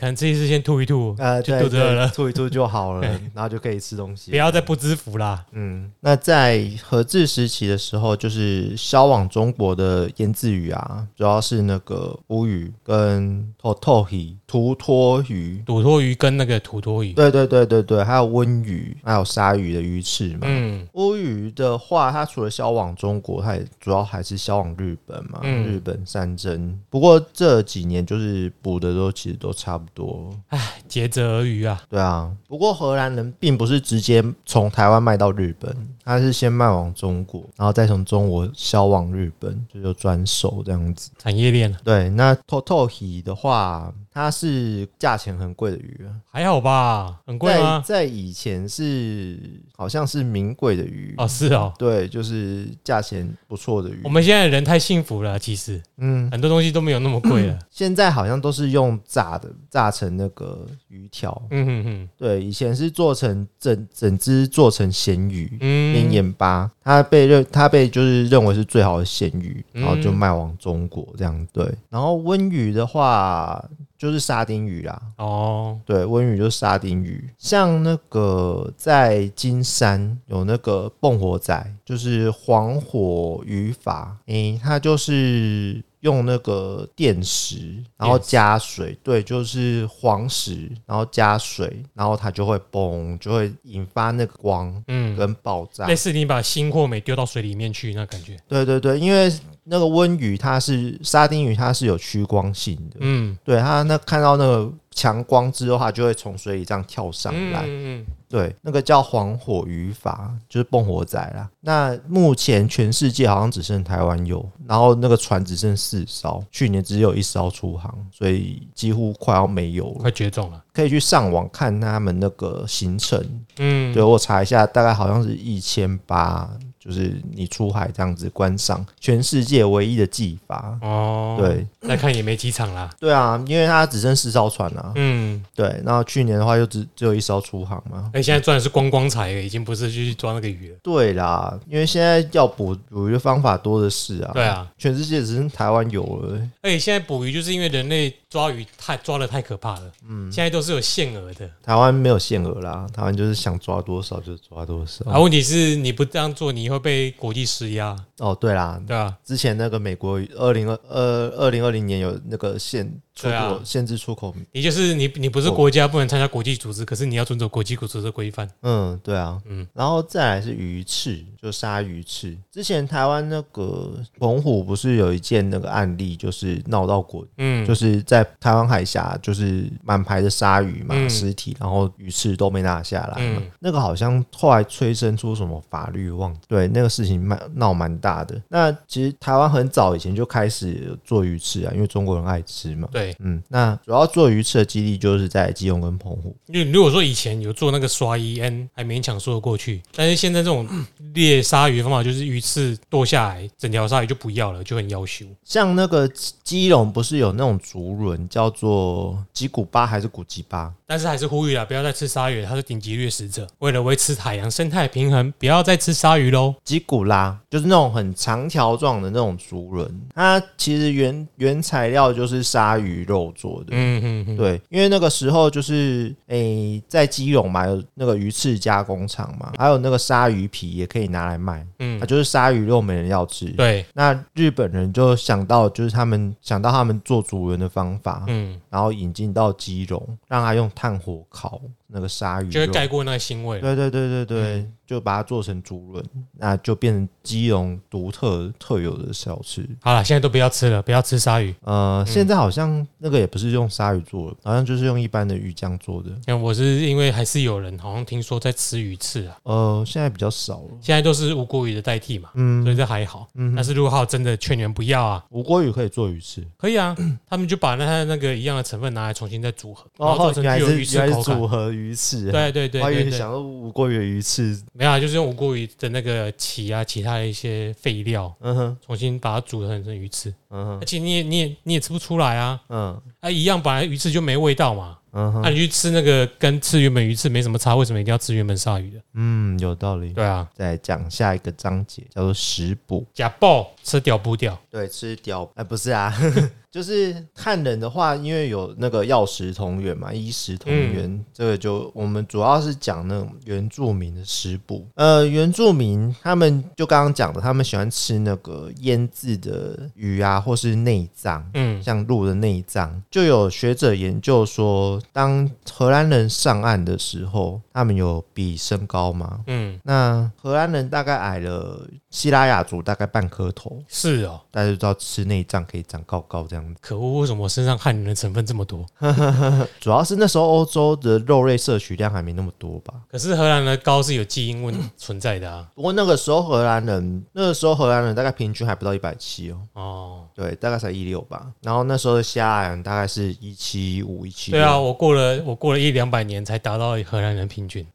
可能这一次先吐一吐，呃，就对对，肚子饿了，吐一吐就好了，然后就可以吃东西不。要再不知福啦。嗯，那在和治时期的时候，就是销往中国的腌制鱼啊，主要是那个乌鱼跟头头鱼、土托鱼。土托鱼跟那个土托鱼，对对对对对，还有温鱼，还有鲨鱼的鱼翅嘛。嗯乌鱼的话，它除了销往中国，它也主要还是销往日本嘛，嗯日本山珍。不过这几年就是捕的都其实都差不多。唉竭泽而渔啊，对啊，不过荷兰人并不是直接从台湾卖到日本，他是先卖往中国，然后再从中国销往日本，就就转手这样子。产业链啊对，那 Totohi 的话，它是价钱很贵的鱼啊，还好吧？很贵在吗？在以前是好像是名贵的鱼哦，是哦。对，就是价钱不错的鱼我。们现在人太幸福了，其实嗯，很多东西都没有那么贵了。[CLEARS THROAT] 现在好像都是用炸的，炸成那个鱼条。嗯哼哼，对，以前是做成整整只做成咸鱼，嗯，腌盐巴，它被认它被就是认为是最好的咸鱼，嗯然后就卖往中国这样对。然后温鱼的话就是沙丁鱼啦，哦，对，温鱼就是沙丁鱼。像那个在金山有那个蹦火仔，就是黄火鱼法，诶、它就是。用那个电石，然后加水，对，就是黄石，然后加水，然后它就会嘣，就会引发那个光嗯，跟爆炸类。似你把新货镁丢到水里面去那感觉。对对对，因为那个温鱼它是沙丁鱼，它是有趋光性的，嗯，对它那看到那个强光之后，它就会从水里这样跳上来。嗯嗯对，那个叫黄火鱼法，就是蹦火仔啦。那目前全世界好像只剩台湾有，然后那个船只剩四艘，去年只有一艘出航，所以几乎快要没有嗯，了。快绝种了。可以去上网看他们那个行程，嗯，对我查一下，大概好像是一千八，就是你出海这样子观赏全世界唯一的技法。哦，，对那看也没几场啦。对啊，因为它只剩四艘船啊。嗯，对，然后去年的话又只只有一艘出航嘛。哎，现在赚的是光光彩了，已经不是去抓那个鱼了。对啦，因为现在要捕捕鱼的方法多的是啊。对，啊，全世界只剩台湾有了。而且现在捕鱼就是因为人类抓鱼太抓的太可怕了，嗯，现在都是有限额的。台湾没有限额啦，台湾就是想抓多少就抓多少。啊，问题是你不这样做，你会被国际施压，哦，对啦，对啊？之前那个美国二零二二二零二零年有那个限出口、对啊限制出口，也就是你，你不是国家不能参加国际组织，可是你要遵守国际组织的规范。嗯，对啊，嗯嗯，然后再来是鱼翅，就鲨鱼翅。之前台湾那个澎湖不是有一件那个案例，就是闹到国，嗯，就是在台湾海峡，就是满排的鲨鱼嘛，嗯尸体，然后鱼翅都没拿下来嘛。嗯那个好像后来催生出什么法律忘，对，那个事情蛮闹蛮大的。那其实台湾很早以前就开始做鱼翅啊，因为中国人爱吃嘛。对，嗯，那主要做鱼翅的基地就是在基隆跟澎湖。因为如果说以前有做那个刷衣 N，还勉强说得过去，但是现在这种猎鲨鱼的方法就是鱼翅剁下来，整条鲨鱼就不要了，就很要求。像那个基基隆不是有那种竹轮叫做吉古巴还是古吉巴？但是还是呼吁啦，不要再吃鲨鱼了，它是顶级掠食者。为了维持海洋生态平衡，不要再吃鲨鱼喽。吉古拉就是那种很长条状的那种竹轮，它其实原原材料就是鲨鱼肉做的。嗯嗯嗯，对，因为那个时候就是诶、在基隆嘛，有那个鱼翅加工厂嘛，还有那个鲨鱼皮也可以拿来卖，嗯啊，就是鲨鱼肉没人要吃。对，那日本人就想到，就是他们想到他们做竹轮的方法，嗯，然后引进到基隆，让他用炭火烤那个鲨鱼，就会盖过那个腥味。对对对对对，嗯就把它做成竹轮，那就变成基隆独特特有的小吃。好了，现在都不要吃了，不要吃鲨鱼。呃，现在好像那个也不是用鲨鱼做的，好像就是用一般的鱼酱做的。我是因为还是有人好像听说在吃鱼翅啊，呃，现在比较少了。现在都是无锅鱼的代替嘛，嗯所以这还好。嗯但是如果还有真的劝你们不要啊，无锅鱼可以做鱼翅，可以啊，他们就把那它那个一样的成分拿来重新再组合，然后做哦，原来成具有鱼翅口感。是组合鱼翅。，对对对对对，想要无锅鱼的鱼翅，没有啊，就是用无锅鱼的那个鳍啊，其他的一些废料，嗯哼，重新把它煮成成鱼翅。嗯哼，而且你也你也你也吃不出来啊，嗯。啊一样本来鱼翅就没味道嘛，嗯哼，那、你去吃那个跟吃原本鱼翅没什么差，为什么一定要吃原本鲨鱼的？嗯，有道理。对啊，再讲下一个章节，叫做食补。假爆吃屌补屌？对，吃屌，哎、不是啊，[LAUGHS] 就是汉人的话，因为有那个药食同源嘛，医食同源，这个就我们主要是讲那种原住民的食补。呃，原住民他们就刚刚讲的，他们喜欢吃那个腌制的鱼啊，或是内脏。嗯，像鹿的内脏，就有学者研究说，当荷兰人上岸的时候，他们有比身高吗？嗯，那荷兰人大概矮了希拉雅族大概半颗头，是哦，大家都知道吃内脏可以长高高这样子。可恶，为什么我身上汉人的成分这么多？[LAUGHS] 主要是那时候欧洲的肉类摄取量还没那么多吧。可是荷兰的高是有基因问存在的啊。不过那个时候荷兰人，那个时候荷兰人大概平均还不到一百七哦，哦，对，大概才一六吧。然后那时候的希腊人大概是一七五、一七对啊，我过了我过了一两百年才达到荷兰人平均，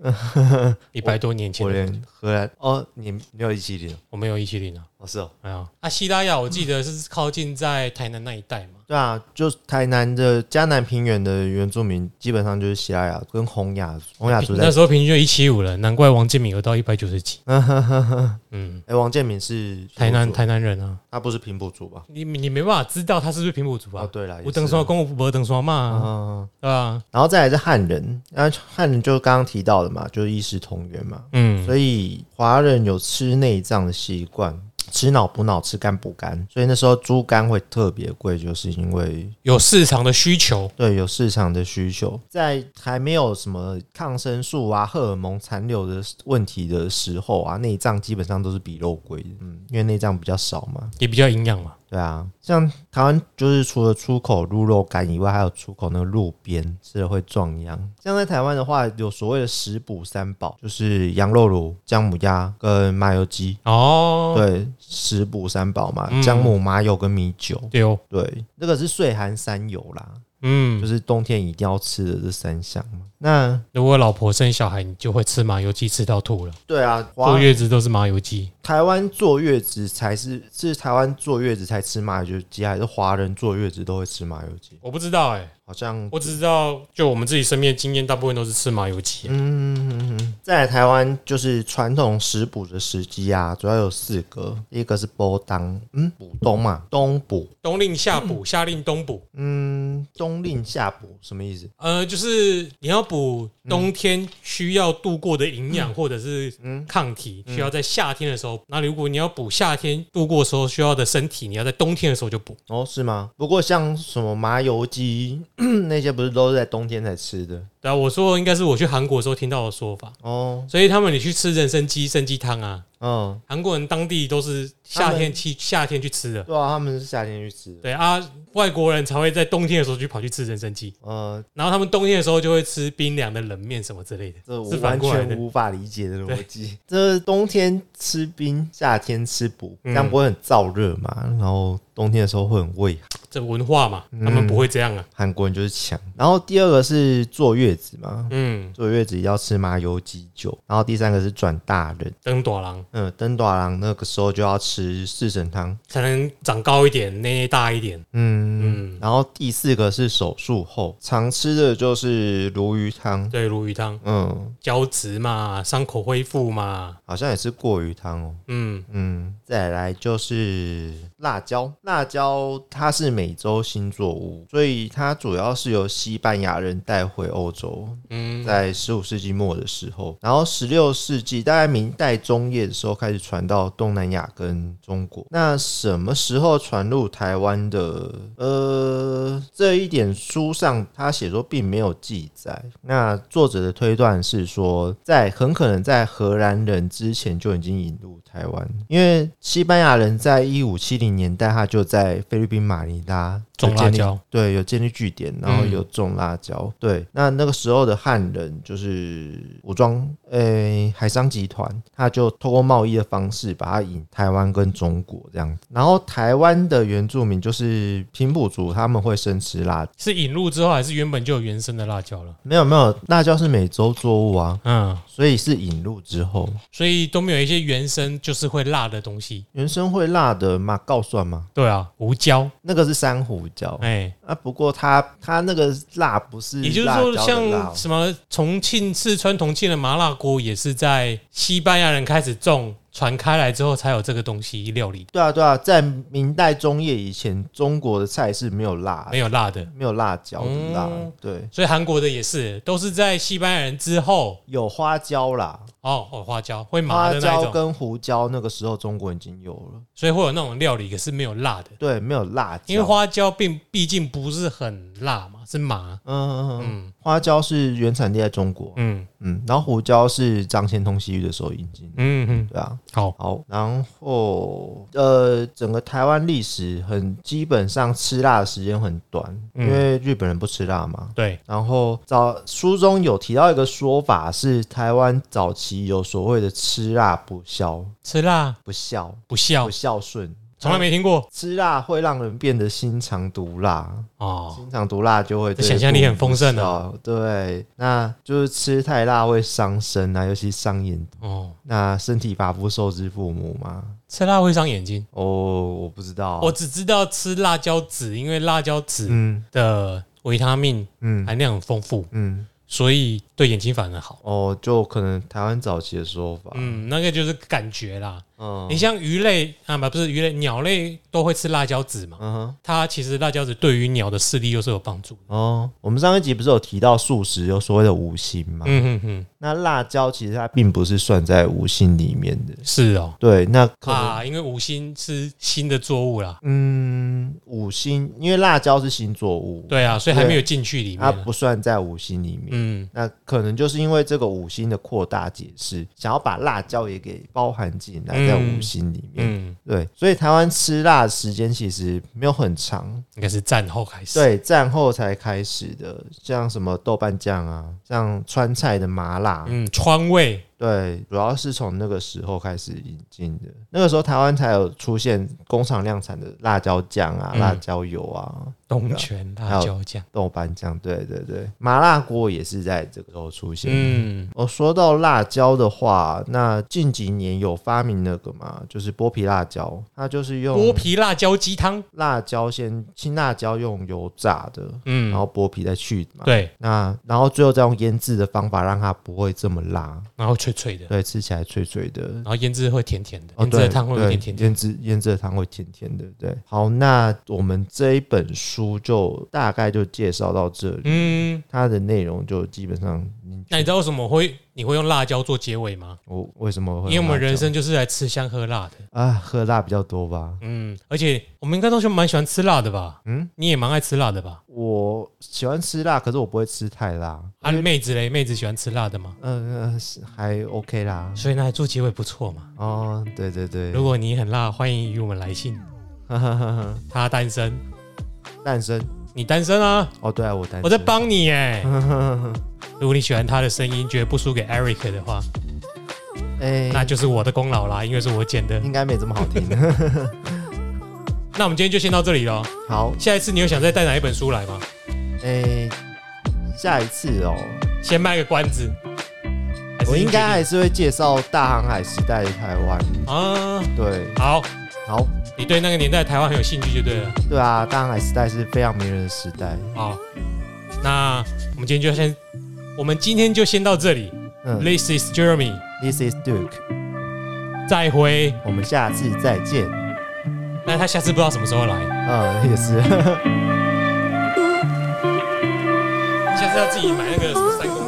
[LAUGHS] 一百多年前我的连荷兰哦，你没有一七零我没有一七零啊。哦，是哦。没有，啊，西拉雅我记得是靠近在台南那一带嘛。对啊，就台南的迦南平原的原住民，基本上就是希腊雅跟洪雅洪雅族在那。时候平均就一七五了，难怪王建民有到一百九十几。[LAUGHS] 嗯，哎、王建民是台南台南人啊，他不是平埔族吧？你你没办法知道他是不是平埔族哦，啊？对了，我等说公我等说嘛，嗯，对吧？然后再来是汉人，那汉人就刚刚提到的嘛，就是一视同源嘛，嗯，所以华人有吃内脏的习惯，吃脑补脑，吃肝补肝，所以那时候猪肝会特别贵，就是因为有市场的需求，对有市场的需求，在还没有什么抗生素啊、荷尔蒙残留的问题的时候啊，内脏基本上都是比肉贵的，嗯，因为内脏比较少嘛，也比较营养嘛。对啊，像台湾就是除了出口鹿肉干以外，还有出口那个路边吃了会壮阳。像在台湾的话，有所谓的食补三宝，就是羊肉炉、姜母鸭跟麻油鸡。哦，对，食补三宝嘛，嗯姜母、麻油跟米酒。对哦，对，这个是岁寒三友啦，嗯就，是冬天一定要吃的这三项嘛。那如果老婆生小孩，你就会吃麻油鸡吃到吐了。对啊，坐月子都是麻油鸡，台湾坐月子才是是台湾坐月子才吃麻油鸡，还是华人坐月子都会吃麻油鸡？我不知道哎、好像我只知道就我们自己身边的经验，大部分都是吃麻油鸡。嗯，在来台湾就是传统食补的时机啊，主要有四个，第一个是波当，嗯，补冬嘛，冬补，冬令夏补，夏令冬补。嗯，冬令夏补什么意思？呃，就是你要补冬天需要度过的营养或者是抗体，需要在夏天的时候。那如果你要补夏天度过的时候需要的身体，你要在冬天的时候就补。哦，是吗？不过像什么麻油鸡 [CLEARS THROAT] 那些，不是都是在冬天才吃的？对啊，我说应该是我去韩国的时候听到的说法。哦，所以他们你去吃人参鸡、参鸡汤啊，嗯，韩国人当地都是夏天去夏天去吃的。对啊，他们是夏天去吃的。对啊，外国人才会在冬天的时候去跑去吃人参鸡，嗯，然后他们冬天的时候就会吃冰凉的冷面什么之类的，这我完。全无法理解的逻辑。这冬天吃冰，夏天吃补，这样不会很燥热嘛？然后冬天的时候会很胃寒。这文化嘛，他们不会这样啊。韩国人就是强。然后第二个是坐月子嘛，嗯，坐月子要吃麻油鸡酒。然后第三个是转大人，登短郎嗯，登短郎那个时候就要吃四神汤，才能长高一点，内内大一点。嗯。嗯，然后第四个是手术后常吃的就是鲈鱼汤，对，鲈鱼汤、嗯，胶质嘛，伤口恢复嘛。好像也是过鱼汤哦。嗯，嗯，再来就是辣椒，辣椒它是美洲新作物，所以它主要是由西班牙人带回欧洲，嗯，在十五世纪末的时候，然后十六世纪大概明代中叶的时候开始传到东南亚跟中国。那什么时候传入台湾的？呃，这一点书上他写说并没有记载。那作者的推断是说，在很可能在荷兰人之前就已经引入台湾，因为西班牙人在一五七零年代他就在菲律宾马尼拉种辣椒。对，有建立据点，然后嗯有种辣椒。对，那那个时候的汉人就是武装，诶、海商集团，他就透过贸易的方式把它引台湾跟中国这样子。然后台湾的原住民就是平埔族，他们会生吃辣，是引入之后，还是原本就有原生的辣椒了？没有没有，辣椒是美洲作物啊，嗯，所以是引入之后，所以都没有一些原生就是会辣的东西。原生会辣的马告算吗？对啊，胡椒，那个是珊瑚椒。哎、啊，不过它它那个辣不是也就是说，像什么重庆、四川、重庆的麻辣锅，也是在西班牙人开始种、传开来之后，才有这个东西料理，对啊，对啊，在明代中叶以前，中国的菜是没有辣没有辣的。没有辣椒的辣，嗯对，所以韩国的也是，都是在西班牙人之后，有花椒啦，哦哦，花椒会麻花的那一种，椒跟胡椒那个时候中国已经有了，所以会有那种料理，可是没有辣的，对，没有辣椒，因为花椒并毕竟不是很辣嘛，是麻。嗯，嗯嗯花椒是原产地在中国，嗯。嗯，然后胡椒是张骞通西域的时候引进的，嗯嗯，对啊，好，好，然后呃，整个台湾历史很基本上吃辣的时间很短，嗯。因为日本人不吃辣嘛，对，然后早书中有提到一个说法是，台湾早期有所谓的吃辣不孝，吃辣？不孝不孝不，孝顺，从来没听过。吃辣会让人变得心肠毒辣，哦。心肠毒辣就会对想象力很丰盛啊。父母不孝对，那就是吃太辣会伤身啊，尤其伤眼。哦，那身体发肤受之父母嘛。吃辣会伤眼睛。哦，我不知道，我只知道吃辣椒籽，因为辣椒籽嗯。的维他命嗯。含量很丰富，嗯。所以对眼睛反而好。哦，就可能台湾早期的说法，嗯，那个就是感觉啦。嗯你像鱼类啊，不不是鱼类，鸟类都会吃辣椒籽嘛。嗯哼。它其实辣椒籽对于鸟的视力又是有帮助的。哦，我们上一集不是有提到素食有所谓的五行嘛？嗯哼哼，那辣椒其实它并不是算在五行里面的。是哦。对，那啊，因为五行是新的作物啦。嗯，五星，因为辣椒是新作物，对啊，所以还没有进去里面啊。它不算在五行里面。嗯，那可能就是因为这个五星的扩大解释，想要把辣椒也给包含进来，嗯在嗯五星里面。嗯，对，所以台湾吃辣的时间其实没有很长，应该是战后开始。，对，战后才开始的，像什么豆瓣酱啊，像川菜的麻辣，嗯，川味，对，主要是从那个时候开始引进的。那个时候台湾才有出现工厂量产的辣椒酱啊、嗯辣椒油啊、东泉辣椒酱。豆瓣酱，对对对，麻辣锅也是在这个时候出现。嗯，我说到辣椒的话，那近几年有发明那个嘛，就是剥皮辣椒，它就是用剥皮辣椒鸡汤。辣椒先青辣椒用油炸的，嗯，然后剥皮再去嘛。对，那然后最后再用腌制的方法让它不会这么辣，然后脆脆的，对，吃起来脆脆的。然后腌制会甜甜的，哦，腌制对的汤会有点甜甜。腌制腌制的汤会甜甜的。对，好，那我们这一本书就大概就介绍到这里，嗯，它的内容就基本上，那你知道为什么会你会用辣椒做结尾吗？我为什么会因为我们人生就是来吃香喝辣的。啊喝辣比较多吧？嗯，而且我们应该都是蛮喜欢吃辣的吧？嗯，你也蛮爱吃辣的吧？我喜欢吃辣，可是我不会吃太辣。啊，妹子嘞，妹子喜欢吃辣的吗？嗯、呃是还 OK 啦。所以那做结尾不错嘛。哦，对对对，如果你很辣，欢迎与我们来信。[LAUGHS] 他单身，诞生你单身啊？哦，对啊，我单身。我在帮你哎。[LAUGHS] 如果你喜欢他的声音，觉得不输给 Eric 的话，哎，那就是我的功劳啦，因为是我剪的。应该没这么好听。[LAUGHS] 那我们今天就先到这里喽。好，下一次你有想再带哪一本书来吗？哎，下一次哦，先卖个关子。还是我应该你还是会介绍大航海时代的台湾。啊，对，好，好，你对那个年代的台湾很有兴趣就对了。对啊，大航海时代是非常迷人的时代。好，那我们今天就先，我们今天就先到这里。嗯 This is Jeremy，，This is Duke，再会。我们下次再见。那他下次不知道什么时候来，嗯，也是。[LAUGHS] 下次要自己买那个什么三公